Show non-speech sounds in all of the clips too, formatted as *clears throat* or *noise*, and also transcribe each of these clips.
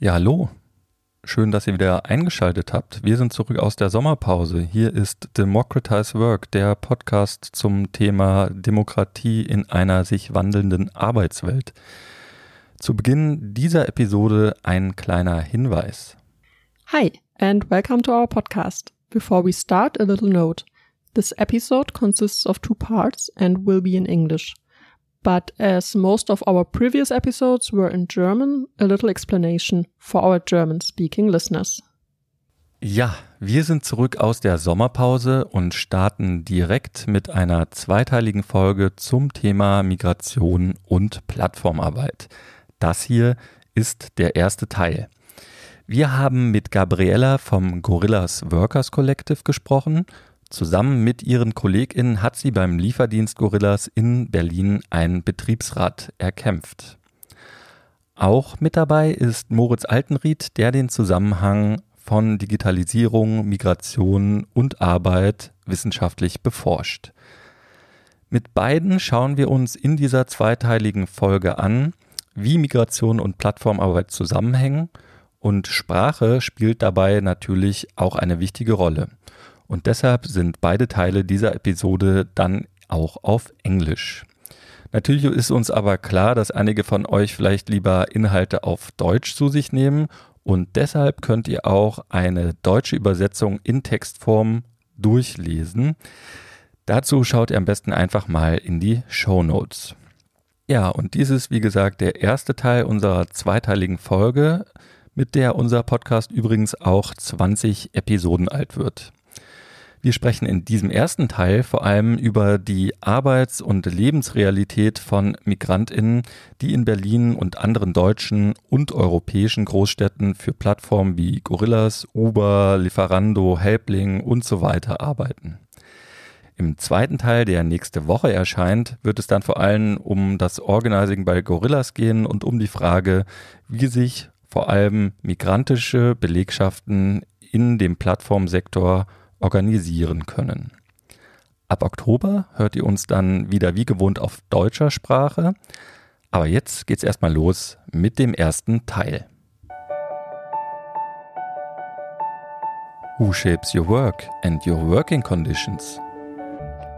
Ja, hallo. Schön, dass ihr wieder eingeschaltet habt. Wir sind zurück aus der Sommerpause. Hier ist Democratize Work, der Podcast zum Thema Demokratie in einer sich wandelnden Arbeitswelt. Zu Beginn dieser Episode ein kleiner Hinweis. Hi and welcome to our podcast. Before we start, a little note. This episode consists of two parts and will be in English. But as most of our previous episodes were in German, a little explanation for our German speaking listeners. Ja, wir sind zurück aus der Sommerpause und starten direkt mit einer zweiteiligen Folge zum Thema Migration und Plattformarbeit. Das hier ist der erste Teil. Wir haben mit Gabriella vom Gorillas Workers Collective gesprochen Zusammen mit ihren KollegInnen hat sie beim Lieferdienst Gorillas in Berlin einen Betriebsrat erkämpft. Auch mit dabei ist Moritz Altenried, der den Zusammenhang von Digitalisierung, Migration und Arbeit wissenschaftlich beforscht. Mit beiden schauen wir uns in dieser zweiteiligen Folge an, wie Migration und Plattformarbeit zusammenhängen und Sprache spielt dabei natürlich auch eine wichtige Rolle. Und deshalb sind beide Teile dieser Episode dann auch auf Englisch. Natürlich ist uns aber klar, dass einige von euch vielleicht lieber Inhalte auf Deutsch zu sich nehmen und deshalb könnt ihr auch eine deutsche Übersetzung in Textform durchlesen. Dazu schaut ihr am besten einfach mal in die Show Notes. Ja, und dies ist wie gesagt der erste Teil unserer zweiteiligen Folge, mit der unser Podcast übrigens auch 20 Episoden alt wird. Wir sprechen in diesem ersten Teil vor allem über die Arbeits- und Lebensrealität von Migrantinnen, die in Berlin und anderen deutschen und europäischen Großstädten für Plattformen wie Gorillas, Uber, Lieferando, Helpling und so weiter arbeiten. Im zweiten Teil, der nächste Woche erscheint, wird es dann vor allem um das Organizing bei Gorillas gehen und um die Frage, wie sich vor allem migrantische Belegschaften in dem Plattformsektor organisieren können. Ab Oktober hört ihr uns dann wieder wie gewohnt auf deutscher Sprache. Aber jetzt geht's erstmal los mit dem ersten Teil. Who shapes your work and your working conditions?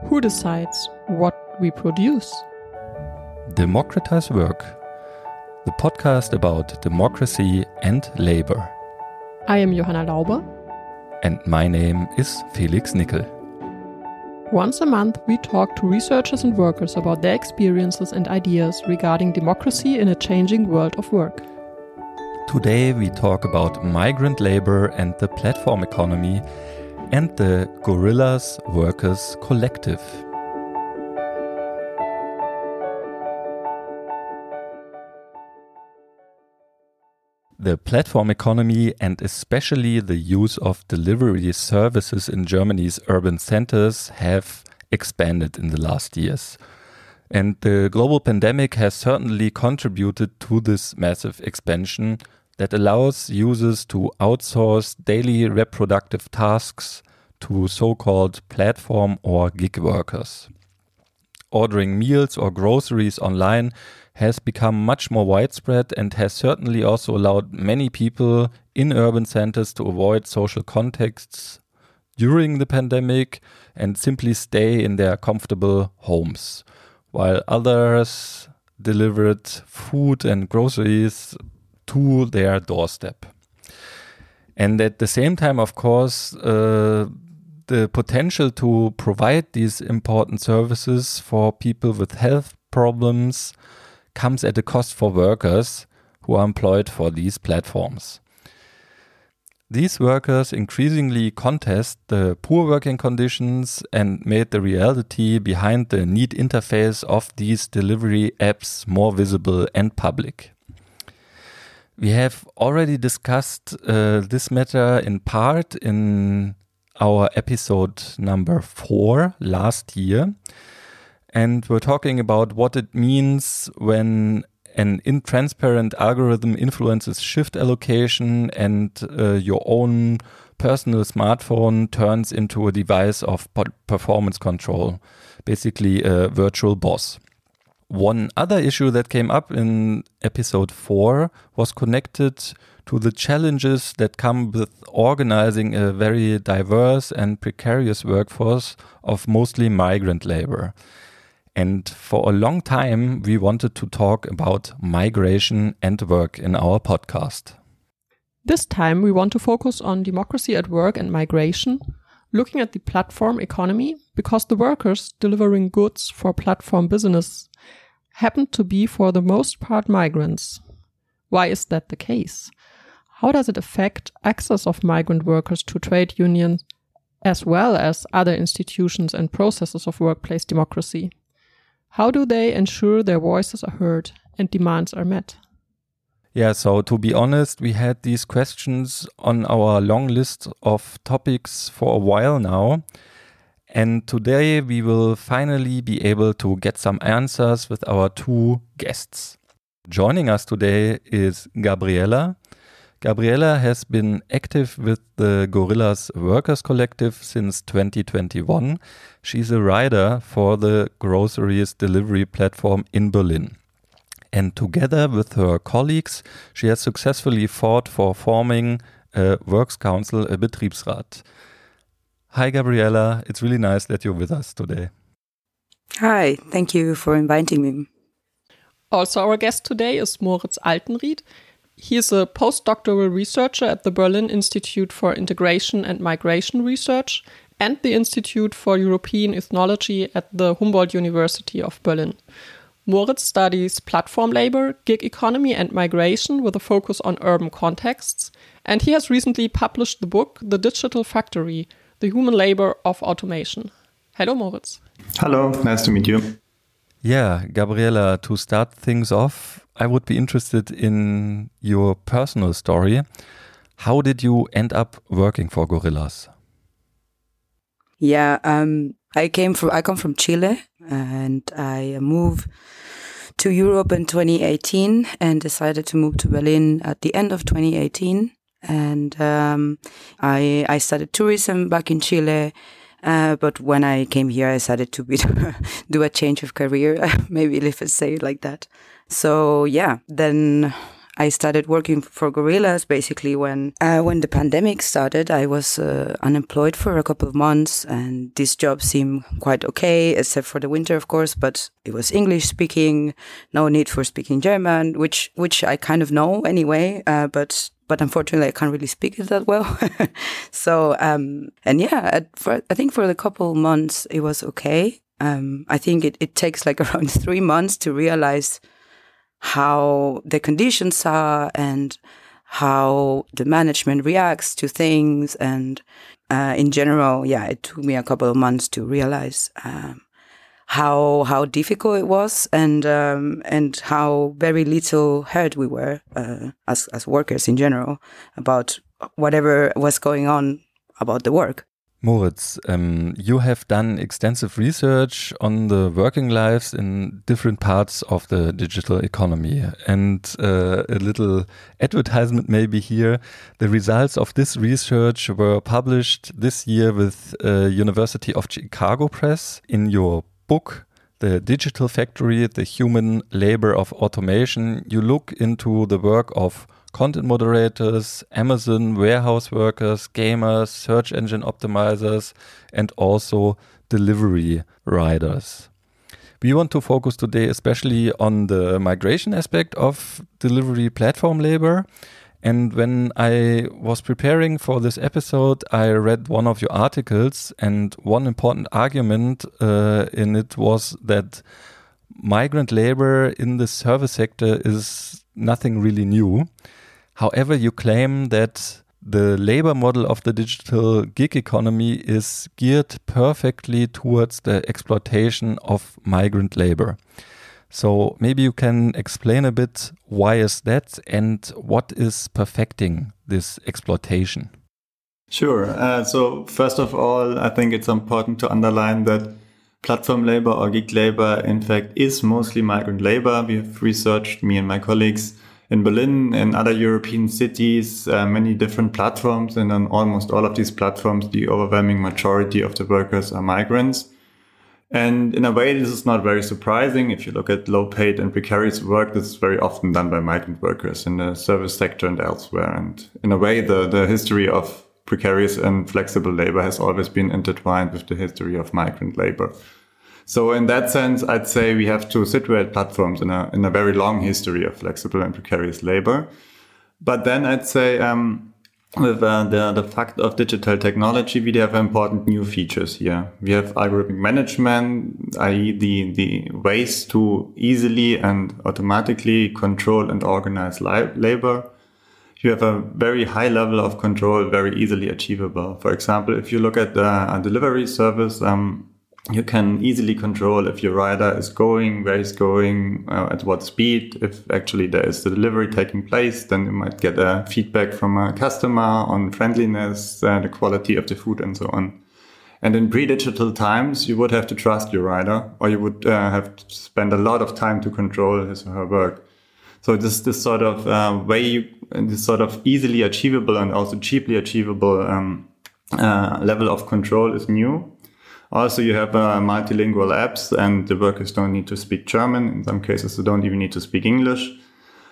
Who decides what we produce? Democratize Work, the podcast about democracy and labor. I am Johanna Lauber. And my name is Felix Nickel. Once a month, we talk to researchers and workers about their experiences and ideas regarding democracy in a changing world of work. Today, we talk about migrant labor and the platform economy and the Gorillas Workers Collective. The platform economy and especially the use of delivery services in Germany's urban centers have expanded in the last years. And the global pandemic has certainly contributed to this massive expansion that allows users to outsource daily reproductive tasks to so called platform or gig workers. Ordering meals or groceries online has become much more widespread and has certainly also allowed many people in urban centers to avoid social contexts during the pandemic and simply stay in their comfortable homes, while others delivered food and groceries to their doorstep. And at the same time, of course, uh, the potential to provide these important services for people with health problems comes at a cost for workers who are employed for these platforms. These workers increasingly contest the poor working conditions and made the reality behind the neat interface of these delivery apps more visible and public. We have already discussed uh, this matter in part in our episode number four last year and we're talking about what it means when an intransparent algorithm influences shift allocation and uh, your own personal smartphone turns into a device of performance control, basically a virtual boss. one other issue that came up in episode four was connected to the challenges that come with organizing a very diverse and precarious workforce of mostly migrant labor. And for a long time, we wanted to talk about migration and work in our podcast. This time, we want to focus on democracy at work and migration, looking at the platform economy because the workers delivering goods for platform business happen to be for the most part migrants. Why is that the case? How does it affect access of migrant workers to trade unions as well as other institutions and processes of workplace democracy? How do they ensure their voices are heard and demands are met? Yeah, so to be honest, we had these questions on our long list of topics for a while now. And today we will finally be able to get some answers with our two guests. Joining us today is Gabriella. Gabriella has been active with the Gorillas Workers Collective since 2021. She's a rider for the groceries delivery platform in Berlin. And together with her colleagues, she has successfully fought for forming a Works Council, a Betriebsrat. Hi, Gabriella. It's really nice that you're with us today. Hi, thank you for inviting me. Also, our guest today is Moritz Altenried. He is a postdoctoral researcher at the Berlin Institute for Integration and Migration Research and the Institute for European Ethnology at the Humboldt University of Berlin. Moritz studies platform labor, gig economy, and migration with a focus on urban contexts. And he has recently published the book The Digital Factory The Human Labor of Automation. Hello, Moritz. Hello, nice to meet you. Yeah, Gabriella, to start things off, I would be interested in your personal story. How did you end up working for Gorillas? Yeah, um, I came from I come from Chile and I moved to Europe in 2018 and decided to move to Berlin at the end of 2018. And um, I I studied tourism back in Chile. Uh, but when I came here, I decided to be, *laughs* do a change of career, *laughs* maybe let's say it like that. So yeah, then I started working for Gorillas basically when uh, when the pandemic started. I was uh, unemployed for a couple of months, and this job seemed quite okay, except for the winter, of course. But it was English speaking, no need for speaking German, which which I kind of know anyway. Uh, but but unfortunately, I can't really speak it that well. *laughs* so um, and yeah, for, I think for a couple months it was okay. Um, I think it, it takes like *laughs* around three months to realize how the conditions are and how the management reacts to things. And uh, in general, yeah, it took me a couple of months to realize um, how how difficult it was and um, and how very little heard we were uh, as as workers in general about whatever was going on about the work. Moritz, um, you have done extensive research on the working lives in different parts of the digital economy. And uh, a little advertisement maybe here. The results of this research were published this year with uh, University of Chicago Press in your book, The Digital Factory, The Human Labor of Automation. You look into the work of content moderators, Amazon warehouse workers, gamers, search engine optimizers, and also delivery riders. We want to focus today especially on the migration aspect of delivery platform labor. And when I was preparing for this episode, I read one of your articles, and one important argument uh, in it was that migrant labor in the service sector is nothing really new. However, you claim that the labor model of the digital gig economy is geared perfectly towards the exploitation of migrant labor. So maybe you can explain a bit why is that and what is perfecting this exploitation? Sure. Uh, so first of all, I think it's important to underline that platform labor or gig labor, in fact, is mostly migrant labor. We have researched, me and my colleagues, in Berlin and other European cities, uh, many different platforms. And on almost all of these platforms, the overwhelming majority of the workers are migrants. And in a way, this is not very surprising. If you look at low paid and precarious work, this is very often done by migrant workers in the service sector and elsewhere. And in a way, the, the history of precarious and flexible labor has always been intertwined with the history of migrant labor. So in that sense, I'd say we have to situate platforms in a, in a very long history of flexible and precarious labor. But then I'd say, um, with uh, the, the fact of digital technology, we have important new features here. We have algorithmic management, i.e. the, the ways to easily and automatically control and organize labor. You have a very high level of control, very easily achievable. For example, if you look at the, a delivery service, um, you can easily control if your rider is going, where he's going, uh, at what speed. If actually there is the delivery taking place, then you might get a feedback from a customer on friendliness, uh, the quality of the food, and so on. And in pre-digital times, you would have to trust your rider, or you would uh, have to spend a lot of time to control his or her work. So this this sort of uh, way, you, this sort of easily achievable and also cheaply achievable um, uh, level of control is new also, you have uh, multilingual apps and the workers don't need to speak German. In some cases, they don't even need to speak English.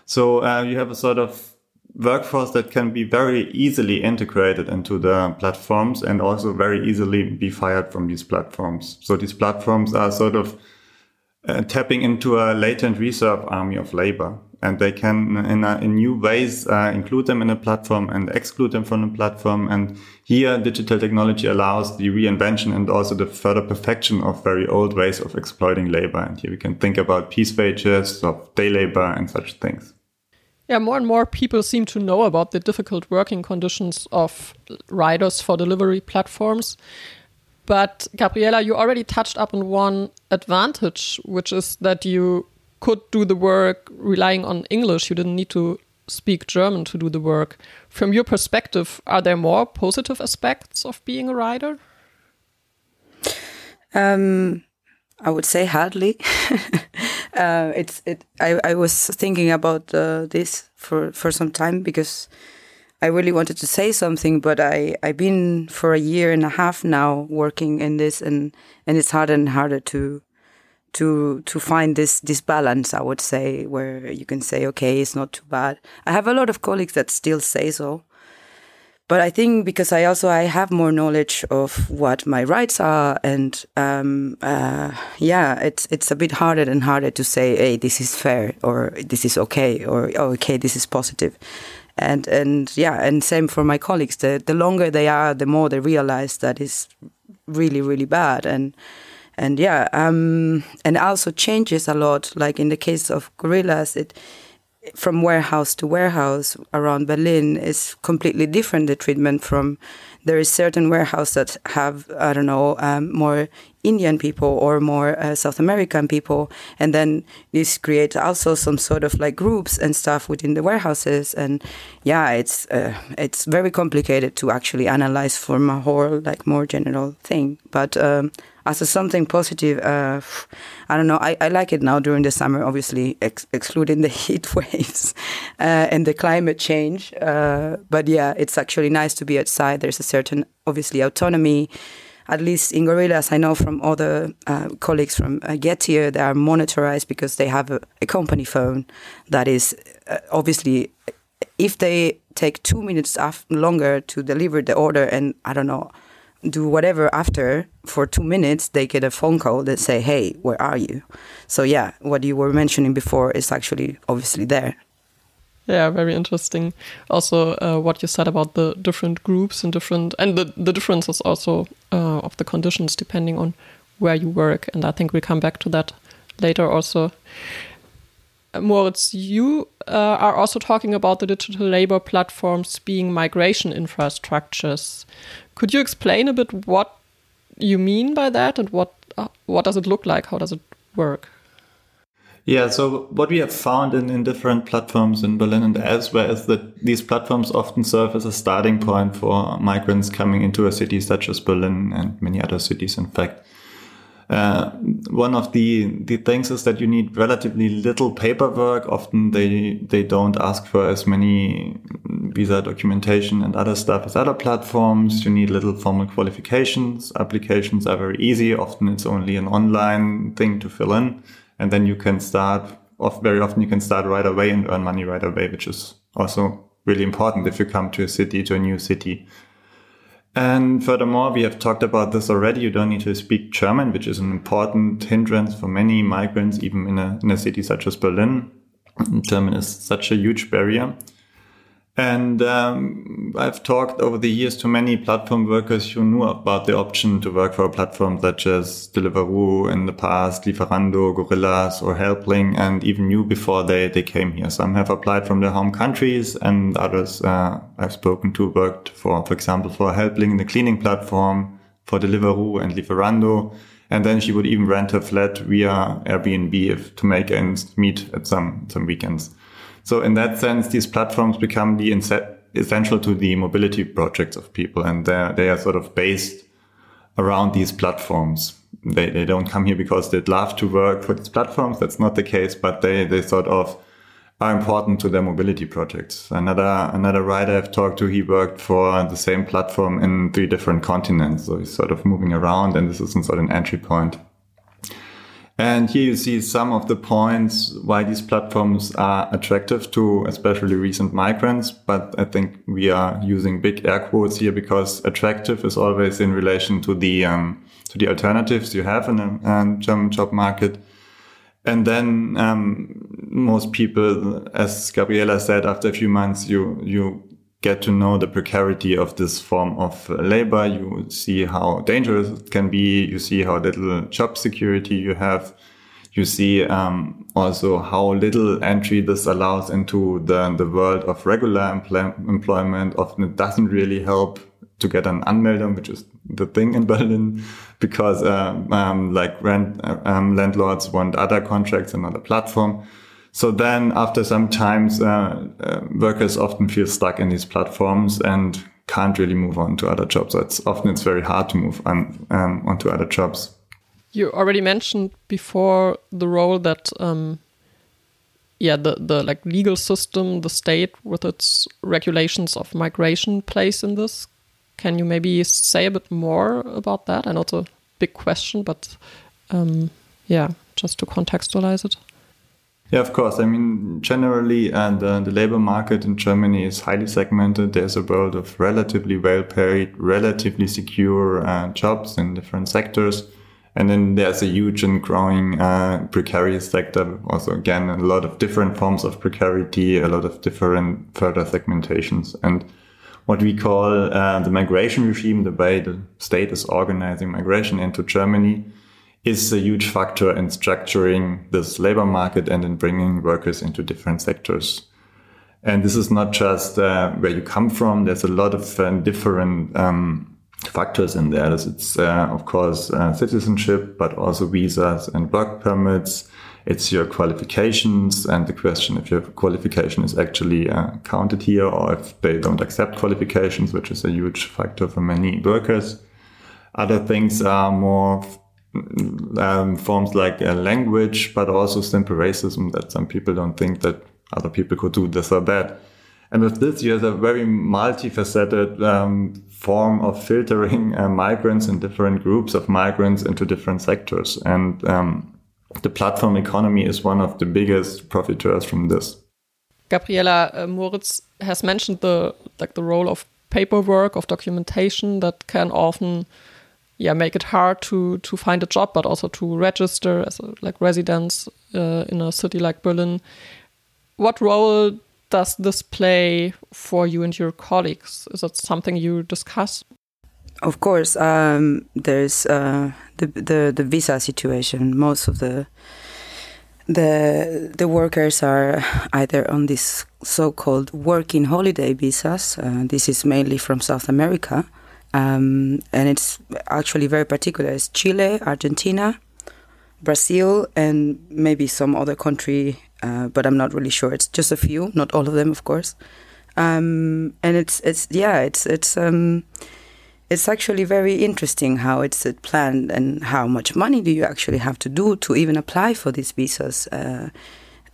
So uh, you have a sort of workforce that can be very easily integrated into the platforms and also very easily be fired from these platforms. So these platforms are sort of uh, tapping into a latent reserve army of labor and they can in, a, in new ways uh, include them in a platform and exclude them from the platform. And here digital technology allows the reinvention and also the further perfection of very old ways of exploiting labor. And here we can think about piece wages of day labor and such things. Yeah more and more people seem to know about the difficult working conditions of riders for delivery platforms. But Gabriella, you already touched up on one advantage, which is that you could do the work relying on English. You didn't need to speak German to do the work. From your perspective, are there more positive aspects of being a rider? Um, I would say hardly. *laughs* uh, it's it. I, I was thinking about uh, this for for some time because I really wanted to say something, but I I've been for a year and a half now working in this, and and it's harder and harder to to to find this this balance i would say where you can say okay it's not too bad. I have a lot of colleagues that still say so but i think because i also i have more knowledge of what my rights are and um, uh, yeah it's it's a bit harder and harder to say hey this is fair or this is okay or oh, okay this is positive. And and yeah and same for my colleagues. The the longer they are the more they realize that is really really bad. And and yeah, um, and also changes a lot. Like in the case of gorillas, it from warehouse to warehouse around Berlin is completely different. The treatment from there is certain warehouses that have I don't know um, more Indian people or more uh, South American people, and then this creates also some sort of like groups and stuff within the warehouses. And yeah, it's uh, it's very complicated to actually analyze from a whole like more general thing. But um, as a something positive, uh, I don't know. I, I like it now during the summer, obviously ex excluding the *laughs* heat waves uh, and the climate change. Uh, but yeah, it's actually nice to be outside. There's a certain obviously autonomy at least in Gorillas, I know from other uh, colleagues from uh, Getir, they are monitorized because they have a, a company phone that is uh, obviously, if they take two minutes longer to deliver the order and I don't know, do whatever after for two minutes, they get a phone call that say, "Hey, where are you?" So yeah, what you were mentioning before is actually obviously there. Yeah, very interesting. Also, uh, what you said about the different groups and different, and the, the differences also uh, of the conditions depending on where you work. And I think we'll come back to that later also. Moritz, you uh, are also talking about the digital labor platforms being migration infrastructures. Could you explain a bit what you mean by that and what uh, what does it look like? How does it work? Yeah, so what we have found in, in different platforms in Berlin and elsewhere is that these platforms often serve as a starting point for migrants coming into a city such as Berlin and many other cities, in fact. Uh, one of the, the things is that you need relatively little paperwork. Often they, they don't ask for as many visa documentation and other stuff as other platforms. You need little formal qualifications. Applications are very easy. Often it's only an online thing to fill in. And then you can start off very often you can start right away and earn money right away, which is also really important if you come to a city, to a new city. And furthermore, we have talked about this already. You don't need to speak German, which is an important hindrance for many migrants, even in a, in a city such as Berlin. German is such a huge barrier. And um, I've talked over the years to many platform workers who knew about the option to work for a platform such as Deliveroo in the past, Lieferando, Gorillas, or Helpling, and even knew before they, they came here. Some have applied from their home countries, and others uh, I've spoken to worked for, for example, for Helpling, the cleaning platform, for Deliveroo and Lieferando. And then she would even rent her flat via Airbnb if, to make ends meet at some, some weekends. So in that sense, these platforms become the essential to the mobility projects of people, and they are sort of based around these platforms. They they don't come here because they'd love to work for these platforms. That's not the case, but they they sort of are important to their mobility projects. Another another rider I've talked to, he worked for the same platform in three different continents, so he's sort of moving around, and this is sort of an entry point. And here you see some of the points why these platforms are attractive to especially recent migrants. But I think we are using big air quotes here because attractive is always in relation to the, um, to the alternatives you have in a German job market. And then, um, most people, as Gabriella said, after a few months, you, you get to know the precarity of this form of labor. You see how dangerous it can be. You see how little job security you have. You see um, also how little entry this allows into the, the world of regular empl employment. Often it doesn't really help to get an Anmeldung, which is the thing in *laughs* Berlin, because uh, um, like rent um, landlords want other contracts and other platform. So then after some times, uh, uh, workers often feel stuck in these platforms and can't really move on to other jobs. It's often it's very hard to move on um, onto other jobs. You already mentioned before the role that, um, yeah, the the like legal system, the state with its regulations of migration plays in this. Can you maybe say a bit more about that? I know it's a big question, but um, yeah, just to contextualize it. Yeah, of course. I mean, generally, uh, the, labor market in Germany is highly segmented. There's a world of relatively well paid, relatively secure uh, jobs in different sectors. And then there's a huge and growing uh, precarious sector. Also, again, a lot of different forms of precarity, a lot of different further segmentations. And what we call uh, the migration regime, the way the state is organizing migration into Germany, is a huge factor in structuring this labor market and in bringing workers into different sectors. And this is not just uh, where you come from. There's a lot of uh, different um, factors in there. It's, uh, of course, uh, citizenship, but also visas and work permits. It's your qualifications and the question if your qualification is actually uh, counted here or if they don't accept qualifications, which is a huge factor for many workers. Other things are more um, forms like a language, but also simple racism that some people don't think that other people could do this or that. And with this, you have a very multifaceted um, form of filtering uh, migrants and different groups of migrants into different sectors. And um, the platform economy is one of the biggest profiteers from this. Gabriella uh, Moritz has mentioned the like the role of paperwork of documentation that can often yeah make it hard to to find a job but also to register as a, like residents uh, in a city like berlin. What role does this play for you and your colleagues? Is that something you discuss? Of course um, there's uh, the, the the visa situation. Most of the the the workers are either on this so-called working holiday visas. Uh, this is mainly from South America, um, and it's actually very particular. It's Chile, Argentina, Brazil, and maybe some other country, uh, but I'm not really sure. It's just a few, not all of them, of course. Um, and it's it's yeah, it's it's um, it's actually very interesting how it's planned and how much money do you actually have to do to even apply for these visas. Uh,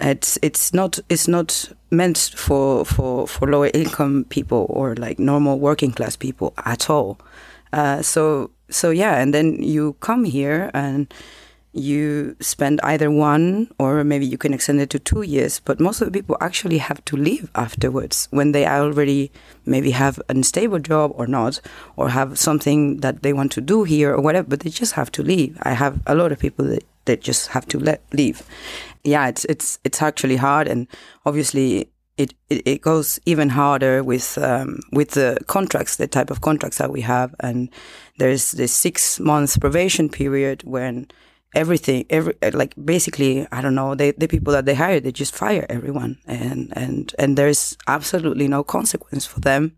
it's it's not it's not meant for for for lower income people or like normal working class people at all. Uh, so so yeah, and then you come here and you spend either one or maybe you can extend it to two years. But most of the people actually have to leave afterwards when they already maybe have a stable job or not, or have something that they want to do here or whatever. But they just have to leave. I have a lot of people that, that just have to let leave. Yeah, it's it's it's actually hard, and obviously it, it, it goes even harder with um, with the contracts, the type of contracts that we have, and there's this six months probation period when everything, every like basically, I don't know, they, the people that they hire, they just fire everyone, and and and there's absolutely no consequence for them.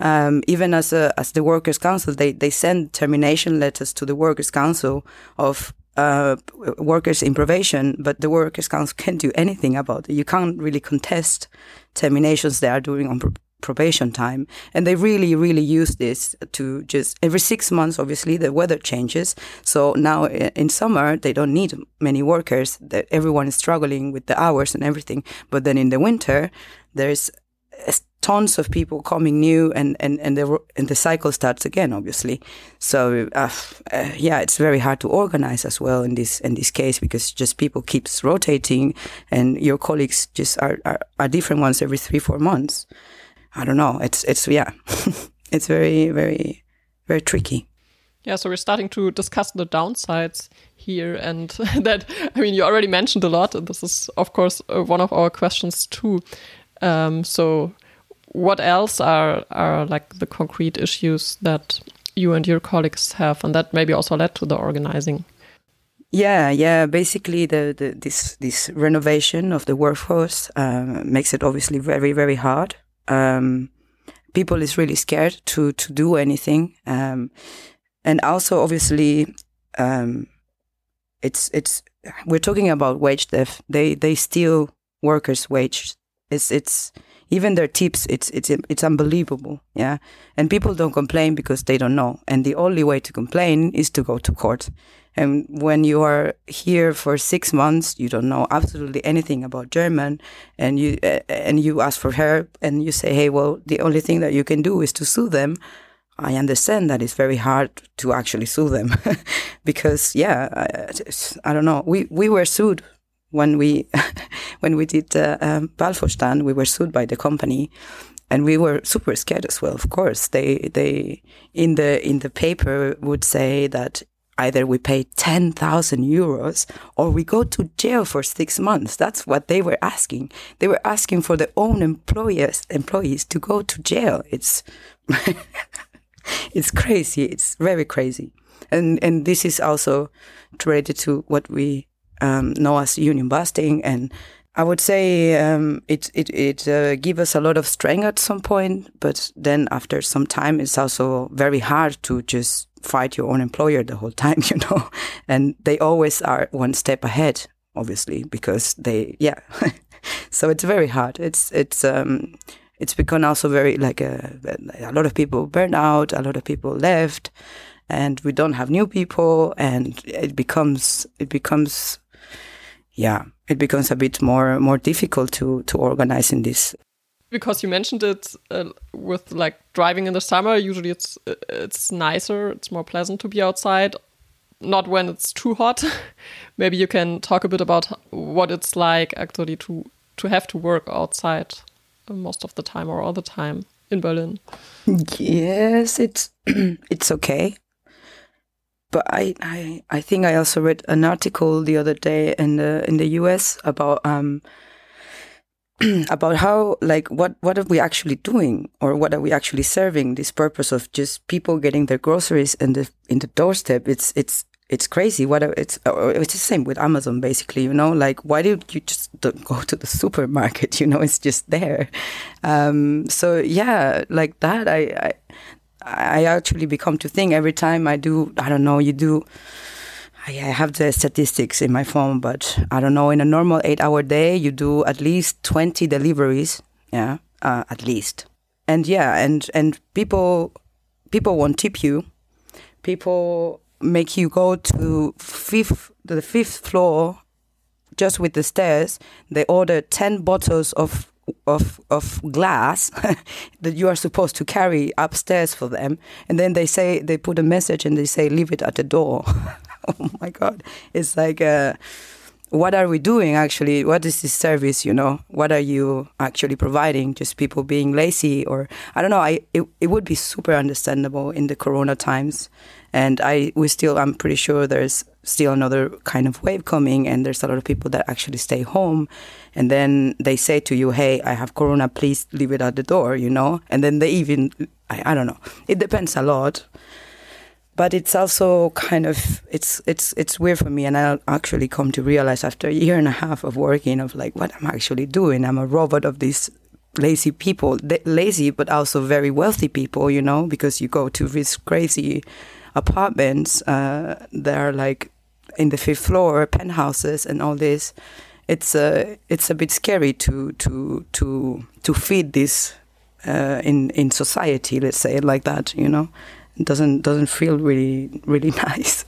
Um, even as a, as the workers' council, they they send termination letters to the workers' council of uh, workers in probation, but the workers' council can't do anything about it. You can't really contest terminations they are doing on probation time. And they really, really use this to just every six months, obviously, the weather changes. So now in summer, they don't need many workers. Everyone is struggling with the hours and everything. But then in the winter, there's tons of people coming new and, and, and the, and the cycle starts again, obviously. So, uh, uh, yeah, it's very hard to organize as well in this, in this case because just people keeps rotating and your colleagues just are, are, are different ones every three, four months. I don't know. It's, it's, yeah, *laughs* it's very, very, very tricky. Yeah, so we're starting to discuss the downsides here, and *laughs* that I mean, you already mentioned a lot, and this is, of course, uh, one of our questions too. Um, so, what else are are like the concrete issues that you and your colleagues have, and that maybe also led to the organizing? Yeah, yeah. Basically, the, the this this renovation of the workforce uh, makes it obviously very very hard. Um, people is really scared to to do anything, um, and also obviously, um, it's it's we're talking about wage theft. They they steal workers' wage. It's it's even their tips, it's it's it's unbelievable. Yeah, and people don't complain because they don't know. And the only way to complain is to go to court. And when you are here for six months, you don't know absolutely anything about German, and you uh, and you ask for help, and you say, "Hey, well, the only thing that you can do is to sue them." I understand that it's very hard to actually sue them, *laughs* because yeah, I, I don't know. We we were sued when we *laughs* when we did uh, um, we were sued by the company, and we were super scared as well. Of course, they they in the in the paper would say that either we pay ten thousand euros or we go to jail for six months. That's what they were asking. They were asking for their own employers employees to go to jail. It's *laughs* it's crazy. It's very crazy. And and this is also related to what we um, know as union busting. And I would say um, it it it uh, gives us a lot of strength at some point, but then after some time, it's also very hard to just fight your own employer the whole time, *laughs* you know. And they always are one step ahead, obviously, because they yeah. *laughs* so it's very hard. It's it's um, it's become also very like a, a lot of people burned out, a lot of people left, and we don't have new people, and it becomes it becomes yeah, it becomes a bit more more difficult to to organize in this. Because you mentioned it uh, with like driving in the summer, usually it's it's nicer, it's more pleasant to be outside. Not when it's too hot. *laughs* Maybe you can talk a bit about what it's like actually to to have to work outside most of the time or all the time in Berlin. Yes, it's *clears throat* it's okay but I, I, I think I also read an article the other day in the in the US about um *clears throat* about how like what what are we actually doing or what are we actually serving this purpose of just people getting their groceries in the in the doorstep? It's it's it's crazy. What it's it's the same with amazon basically you know? Like why do you just go to the *laughs* supermarket? You know it's just there. Um so yeah like that i i I actually become to think every time I do, I don't know, you do, I have the statistics in my phone, but I don't know, in a normal eight hour day, you do at least 20 deliveries. Yeah, uh, at least. And yeah, and, and people, people won't tip you. People make you go to fifth, the fifth floor just with the stairs, they order 10 bottles of of of glass *laughs* that you are supposed to carry upstairs for them. And then they say they put a message and they say leave it at the door. *laughs* Oh my god. It's like uh, what are we doing actually? What is this service you know? What are you actually providing? Just people being lazy or i don't know. I it, it would be super understandable in the corona times. And i we still i'm pretty sure there's still another kind of wave coming and there's a lot of people that actually stay home. And then they say to you hey i have corona please leave it at the door you know? And then they even i, I don't know. It depends a lot. But it's also kind of it's it's it's weird for me and i actually come to realize after a year and a half of working of like what i'm actually doing. I'm a robot of these lazy people lazy but also very wealthy people you know? Because you go to these crazy apartments uh, that are like in the fifth floor, penthouses, and all this. It's a uh, it's a bit scary to to to to feed this uh, in in society. Let's say it like that. You know, it doesn't doesn't feel really really *laughs* nice.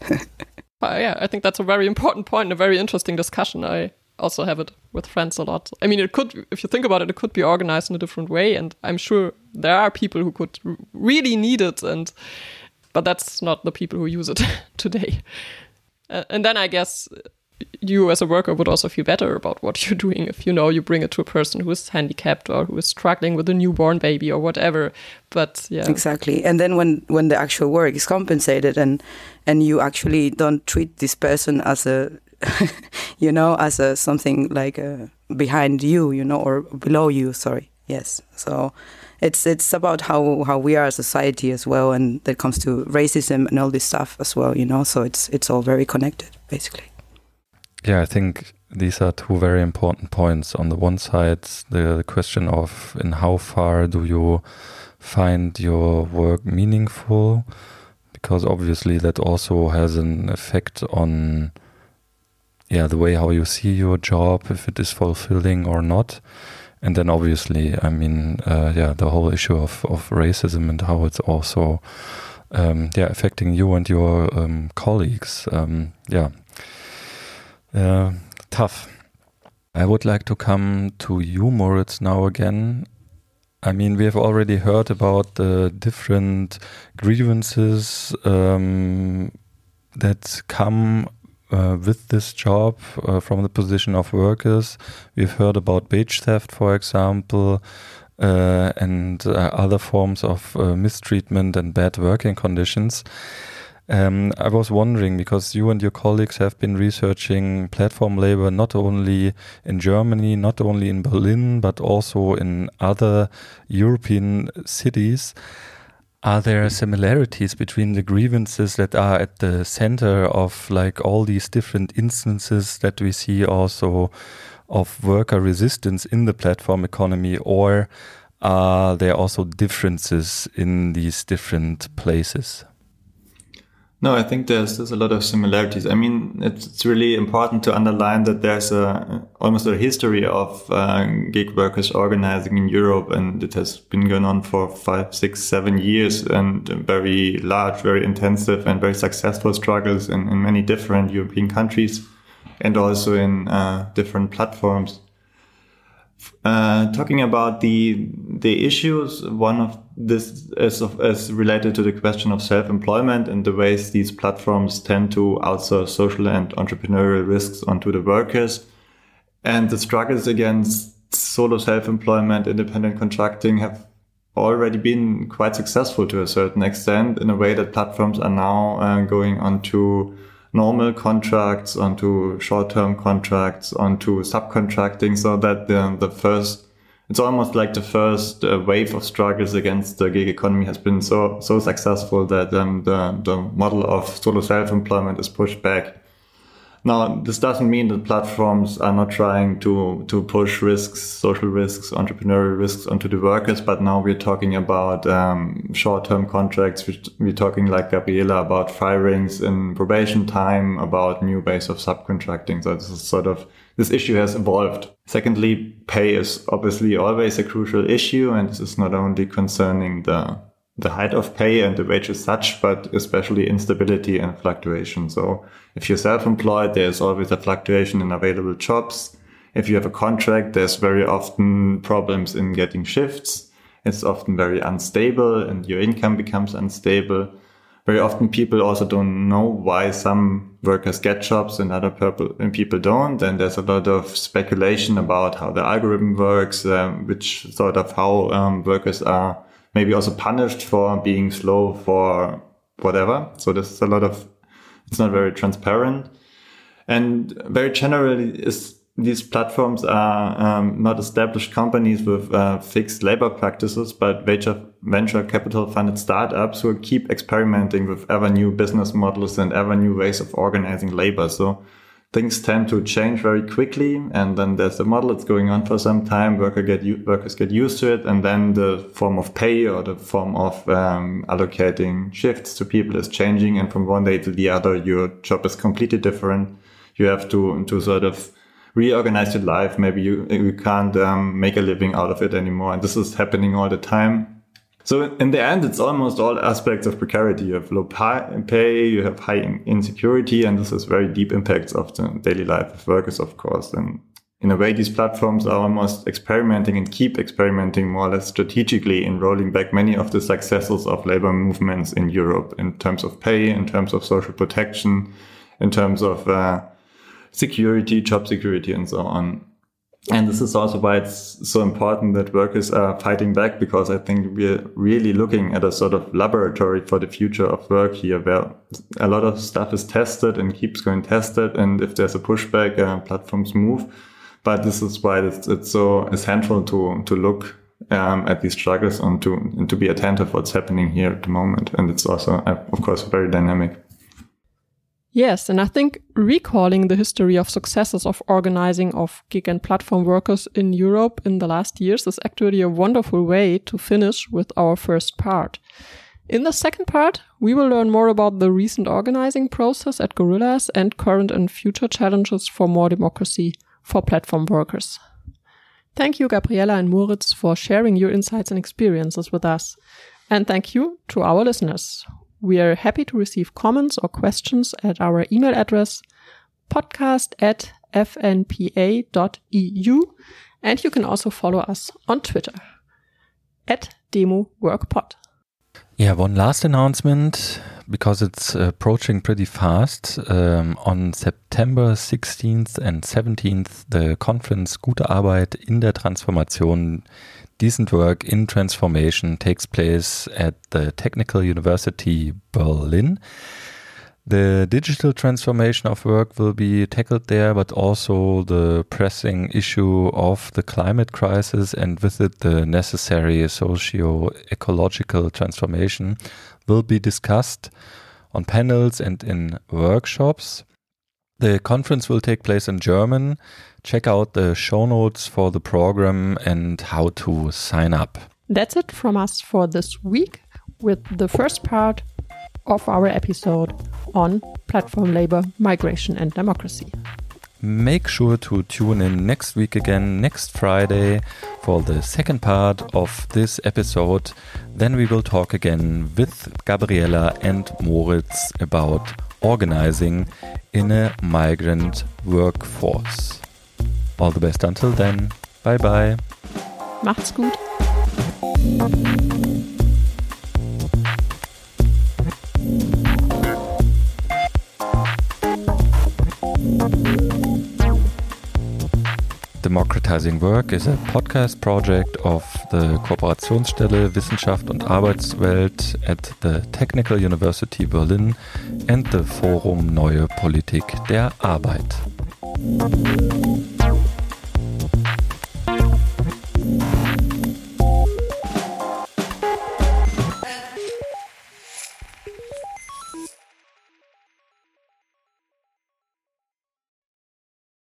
uh, yeah, I think that's a very important point and a very interesting discussion. I also have it with friends a lot. I mean, it could, if you think about it, it could be organized in a different way, and I'm sure there are people who could really need it, and but that's not the people who use it *laughs* today. Uh, and then I guess you as a worker would also feel better about what *laughs* you're doing if you know you bring it to a person who is handicapped or who is struggling with a newborn baby or whatever. But yeah. Exactly. And then when when the actual work is compensated and and you actually don't treat this person as a *laughs* you know as a something like a behind you you know or below you sorry. Yes. So it's it's about how how we are a society as well, and that comes to racism and all this stuff as well. You know, so it's it's all very connected, basically. Yeah, I think these are two very important points. On the one side, the, question of in how far do you find your work meaningful, because obviously that also has an effect on yeah the way how you see your job, if it is fulfilling or not and then obviously, I mean, uh, yeah, the whole issue of, of racism and how it's also, um, yeah, affecting you and your um, colleagues. Um, yeah, uh, tough. I would like to come to you, Moritz, now again. I mean, we have already heard about the different grievances um, that come uh, with this job uh, from the position of workers. We've heard about wage theft, for example, uh, and uh, other forms of uh, mistreatment and bad working conditions. Um, I was wondering because you and your colleagues have been researching platform labor not only in Germany, not only in Berlin, but also in other European cities. Are there similarities between the grievances that are at the center of like all these different instances that we see also of worker resistance in the platform economy, or are there also differences in these different places? No, I think there's there's a lot of similarities. I mean, it's, it's really important to underline that there's a almost a history of uh, gig workers organizing in Europe, and it has been going on for five, six, seven years, and very large, very intensive, and very successful struggles in, in many different European countries, and also in uh, different platforms. Uh, talking about the the issues, one of this is, of, is related to the question of self-employment and the ways these platforms tend to outsource social and entrepreneurial risks onto the workers, and the struggles against solo self-employment, independent contracting have already been quite successful to a certain extent in a way that platforms are now uh, going onto normal contracts onto short-term contracts onto subcontracting so that the, the first it's almost like the first uh, wave of struggles against the gig economy has been so so successful that um, the the model of solo self-employment is pushed back now, this doesn't mean that platforms are not trying to, to push risks, social risks, entrepreneurial risks onto the workers, but now we're talking about um, short-term contracts. We're talking, like Gabriella, about firings in probation time, about new ways of subcontracting. So this is sort of, this issue has evolved. Secondly, pay is obviously always a crucial issue, and this is not only concerning the the height of pay and the wage as such, but especially instability and fluctuation. So if you're self-employed, there's always a fluctuation in available jobs. If you have a contract, there's very often problems in getting shifts. It's often very unstable and your income becomes unstable. Very often people also don't know why some workers get jobs and other people don't. And there's a lot of speculation about how the algorithm works, um, which sort of how um, workers are maybe also punished for being slow for whatever. So there's a lot of, it's not very transparent. And very generally is these platforms are um, not established companies with uh, fixed labor practices, but venture, venture capital funded startups who keep experimenting with ever new business models and ever new ways of organizing labor. So things tend to change very quickly. And then there's a model that's going on for some time. Worker get, workers get used to it. And then the form of pay or the form of um, allocating shifts to people is changing. And from one day to the other, your job is completely different. You have to, to sort of reorganize your life. Maybe you, you can't um, make a living out of it anymore. And this is happening all the time. So in the end, it's almost all aspects of precarity. You have low pay, you have high insecurity, and this has very deep impacts of the daily life of workers, of course. And in a way, these platforms are almost experimenting and keep experimenting more or less strategically in rolling back many of the successes of labor movements in Europe in terms of pay, in terms of social protection, in terms of uh, security, job security, and so on. And this is also why it's so important that workers are fighting back because I think we're really looking at a sort of laboratory for the future of work here where a lot of stuff is tested and keeps going tested. And if there's a pushback, uh, platforms move. But this is why it's, it's so essential to, to look um, at these struggles and to, and to be attentive what's happening here at the moment. And it's also, uh, of course, very dynamic. Yes, and I think recalling the history of successes of organizing of gig and platform workers in Europe in the last years is actually a wonderful way to finish with our first part. In the second part, we will learn more about the recent organizing process at Gorillas and current and future challenges for more democracy for platform workers. Thank you, Gabriella and Moritz, for sharing your insights and experiences with us. And thank you to our listeners. We are happy to receive comments or questions at our email address podcast at fnpa.eu. And you can also follow us on Twitter at Demo Workpod. Yeah, one last announcement because it's approaching pretty fast. Um, on September 16th and 17th, the conference Gute Arbeit in der Transformation Decent Work in Transformation takes place at the Technical University Berlin. The digital transformation of work will be tackled there, but also the pressing issue of the climate crisis and with it the necessary socio ecological transformation will be discussed on panels and in workshops. The conference will take place in German. Check out the show notes for the program and how to sign up. That's it from us for this week with the first part of our episode on platform labor, migration, and democracy. Make sure to tune in next week again, next Friday, for the second part of this episode. Then we will talk again with Gabriella and Moritz about organizing in a migrant workforce. All the best until then. Bye bye. Macht's gut. Democratizing Work is a podcast project of the Kooperationsstelle Wissenschaft und Arbeitswelt at the Technical University Berlin and the Forum Neue Politik der Arbeit.